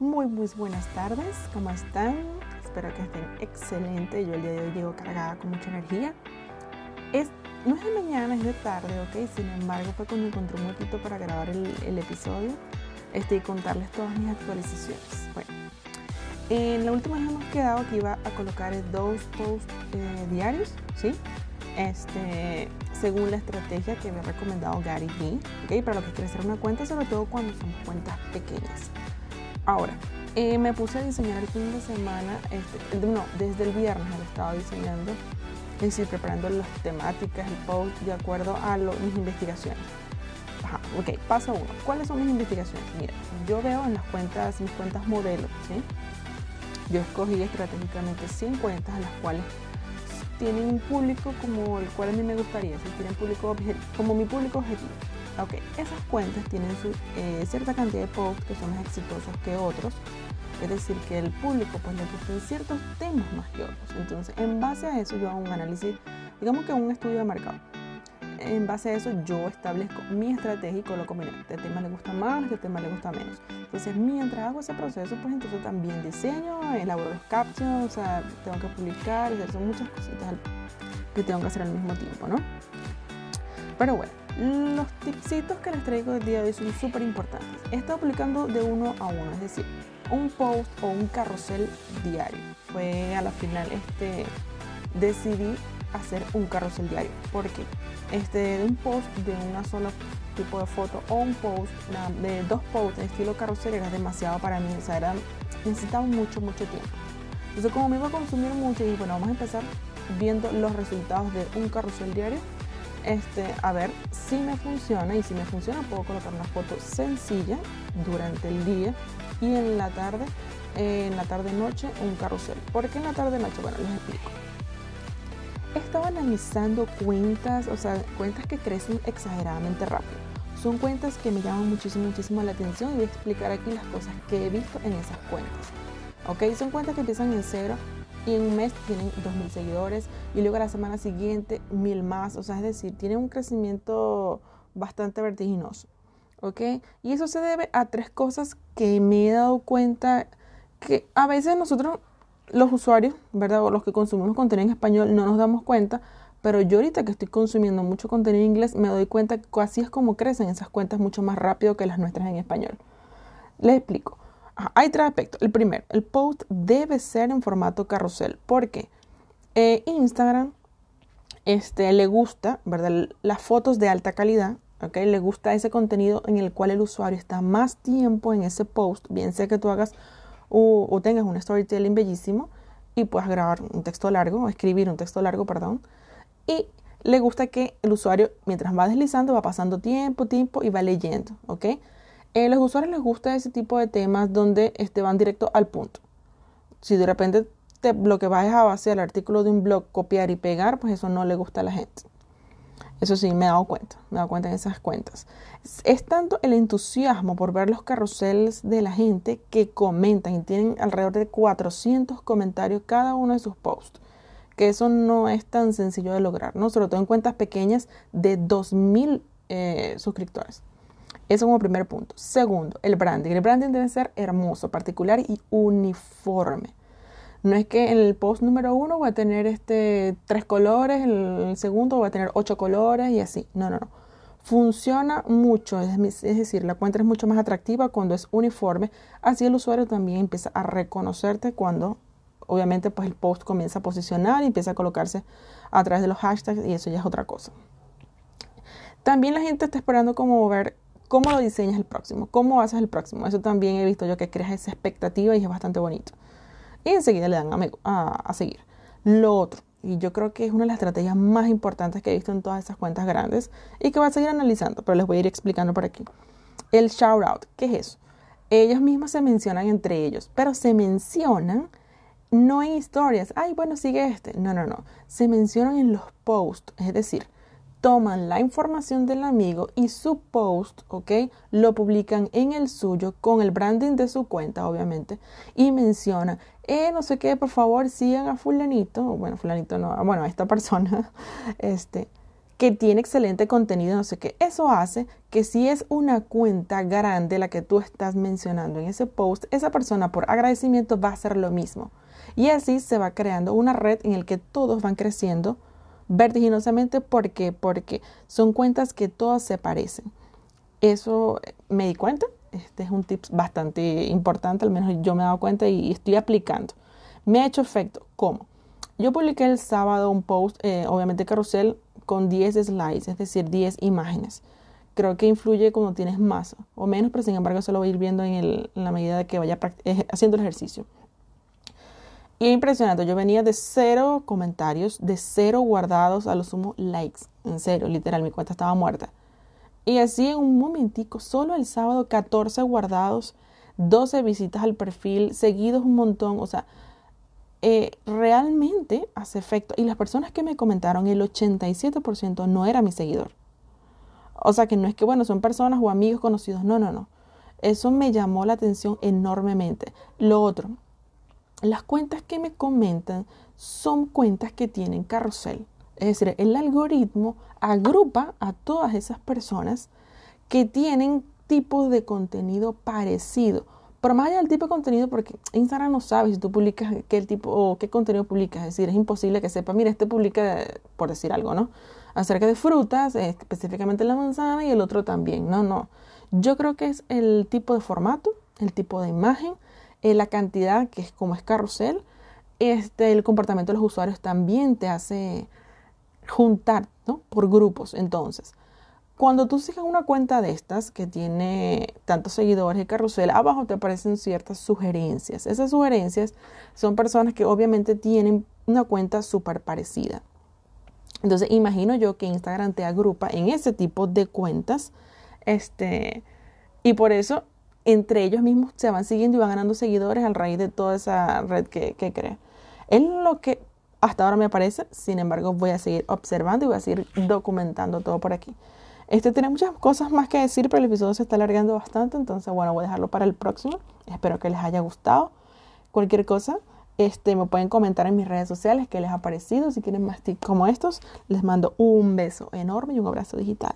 Muy, muy buenas tardes, ¿cómo están? Espero que estén excelentes. Yo el día de hoy llego cargada con mucha energía. Es, no es de mañana, es de tarde, ¿ok? Sin embargo, fue cuando encontré un motivo para grabar el, el episodio este, y contarles todas mis actualizaciones. Bueno, en la última hemos quedado que iba a colocar dos posts eh, diarios, ¿sí? Este, según la estrategia que me ha recomendado Gary Vee, ¿ok? Para lo que quiere hacer una cuenta, sobre todo cuando son cuentas pequeñas. Ahora, eh, me puse a diseñar el fin de semana, este, no, desde el viernes lo estaba diseñando, es decir, preparando las temáticas, el post de acuerdo a mis investigaciones. Ajá, ok, paso uno. ¿Cuáles son mis investigaciones? Mira, yo veo en las cuentas, mis cuentas modelos, ¿sí? Yo escogí estratégicamente 100 cuentas a las cuales tienen un público como el cual a mí me gustaría, si tienen público como mi público objetivo. Ok, esas cuentas tienen su, eh, cierta cantidad de posts que son más exitosos que otros, es decir, que el público pues le gustan ciertos temas más que otros. Entonces, en base a eso yo hago un análisis, digamos que un estudio de mercado. En base a eso yo establezco mi estrategia y coloco, mira, este tema le gusta más, este tema le gusta menos. Entonces, mientras hago ese proceso, pues entonces también diseño, elaboro los captions, o sea, tengo que publicar, son muchas cositas que tengo que hacer al mismo tiempo, ¿no? Pero bueno, los tipsitos que les traigo el día de hoy son súper importantes. He estado publicando de uno a uno, es decir, un post o un carrusel diario. Fue a la final este decidí hacer un carrusel diario. porque Este, un post de una sola tipo de foto o un post de dos posts en estilo carrusel era demasiado para mí. O sea, era, necesitaba mucho, mucho tiempo. Entonces, como me iba a consumir mucho, dije, bueno, vamos a empezar viendo los resultados de un carrusel diario. Este, a ver si me funciona y si me funciona puedo colocar una foto sencilla durante el día y en la tarde, en la tarde noche un carrusel. ¿Por qué en la tarde noche? Bueno, les explico. Estaba analizando cuentas, o sea, cuentas que crecen exageradamente rápido. Son cuentas que me llaman muchísimo, muchísimo la atención y voy a explicar aquí las cosas que he visto en esas cuentas. ¿Ok? Son cuentas que empiezan en cero y en un mes tienen 2.000 seguidores y luego a la semana siguiente 1.000 más. O sea, es decir, tienen un crecimiento bastante vertiginoso. ¿Ok? Y eso se debe a tres cosas que me he dado cuenta que a veces nosotros, los usuarios, ¿verdad? O los que consumimos contenido en español, no nos damos cuenta. Pero yo ahorita que estoy consumiendo mucho contenido en inglés, me doy cuenta que así es como crecen esas cuentas mucho más rápido que las nuestras en español. Les explico. Hay tres aspectos. El primero, el post debe ser en formato carrusel. porque eh, Instagram este, le gusta, ¿verdad? Las fotos de alta calidad ¿ok? Le gusta ese contenido en el cual el usuario está más tiempo en ese post, bien sea que tú hagas o, tengas un storytelling bellísimo y puedas grabar un texto largo, escribir un texto largo, perdón, y le gusta que el usuario, mientras va deslizando, va pasando tiempo, tiempo y va leyendo, ¿ok? A los usuarios les gusta ese tipo de temas donde este, van directo al punto. Si de repente te, lo que vas a base el artículo de un blog, copiar y pegar, pues eso no le gusta a la gente. Eso sí, me he dado cuenta, me he dado cuenta en esas cuentas. Es, tanto el entusiasmo por ver los carruseles de la gente que comentan y tienen alrededor de 400 comentarios cada uno de sus posts, que eso no es tan sencillo de lograr, ¿no? Sobre todo en cuentas pequeñas de 2.000 eh, suscriptores. Eso como primer punto. Segundo, el branding. El branding debe ser hermoso, particular y uniforme. No es que el post número uno voy a tener este tres colores, el segundo voy a tener ocho colores y así. No, no, no. Funciona mucho, es, decir, la cuenta es mucho más atractiva cuando es uniforme. Así el usuario también empieza a reconocerte cuando, obviamente, pues el post comienza a posicionar y empieza a colocarse a través de los hashtags y eso ya es otra cosa. También la gente está esperando como ver cómo lo diseñas el próximo, cómo haces el próximo. Eso también he visto yo que creas esa expectativa y es bastante bonito y enseguida le dan a, seguir. Lo otro, y yo creo que es una de las estrategias más importantes que he visto en todas esas cuentas grandes y que voy a seguir analizando, pero les voy a ir explicando por aquí. El shout out, ¿qué es eso? Ellos mismos se mencionan entre ellos, pero se mencionan no en historias. Ay, bueno, sigue este. No, no, no. Se mencionan en los posts, es decir, toman la información del amigo y su post, ¿ok? Lo publican en el suyo con el branding de su cuenta, obviamente, y mencionan, eh, no sé qué, por favor, sigan a fulanito, bueno, fulanito no, bueno, a esta persona, este, que tiene excelente contenido, no sé qué. Eso hace que si es una cuenta grande la que tú estás mencionando en ese post, esa persona por agradecimiento va a hacer lo mismo. Y así se va creando una red en la que todos van creciendo vertiginosamente porque porque son cuentas que todas se parecen. Eso me di cuenta. Este es un tip bastante importante, al menos yo me he dado cuenta y estoy aplicando. Me ha hecho efecto. ¿Cómo? Yo publiqué el sábado un post, eh, obviamente carrusel, con 10 slides, es decir, 10 imágenes. Creo que influye cuando tienes más o menos, pero sin embargo eso lo voy a ir viendo en, la medida de que vaya eh, haciendo el ejercicio. Y impresionante, yo venía de cero comentarios, de cero guardados, a lo sumo likes. En serio, literal, mi cuenta estaba muerta. Y así en un momentico, solo el sábado, 14 guardados, 12 visitas al perfil, seguidos un montón. O sea, eh, realmente hace efecto. Y las personas que me comentaron, el 87% no era mi seguidor. O sea que no es que, bueno, son personas o amigos conocidos. No, no, no. Eso me llamó la atención enormemente. Lo otro, las cuentas que me comentan son cuentas que tienen carrusel. Es decir, el algoritmo agrupa a todas esas personas que tienen tipos de contenido parecido pero más allá del tipo de contenido, porque Instagram no sabe si tú publicas qué tipo o qué contenido publicas. Es decir, es imposible que sepa, mira, este publica, por decir algo, ¿no? Acerca de frutas, específicamente la manzana, y el otro también. No, no. Yo creo que es el tipo de formato, el tipo de imagen, eh, la cantidad, que es como es carrusel, este, el comportamiento de los usuarios también te hace juntar, ¿no? Por grupos. Entonces, cuando tú sigas una cuenta de estas que tiene tantos seguidores y carrusel, abajo te aparecen ciertas sugerencias. Esas sugerencias son personas que obviamente tienen una cuenta súper parecida. Entonces, imagino yo que Instagram te agrupa en ese tipo de cuentas. Este, y por eso, entre ellos mismos se van siguiendo y van ganando seguidores a raíz de toda esa red que, que crea. Es lo que hasta ahora me aparece. Sin embargo, voy a seguir observando y voy a seguir documentando todo por aquí. Este tiene muchas cosas más que decir, pero el episodio se está alargando bastante, entonces bueno, voy a dejarlo para el próximo. Espero que les haya gustado. Cualquier cosa, este, me pueden comentar en mis redes sociales qué les ha parecido. Si quieren más tips como estos, les mando un beso enorme y un abrazo digital.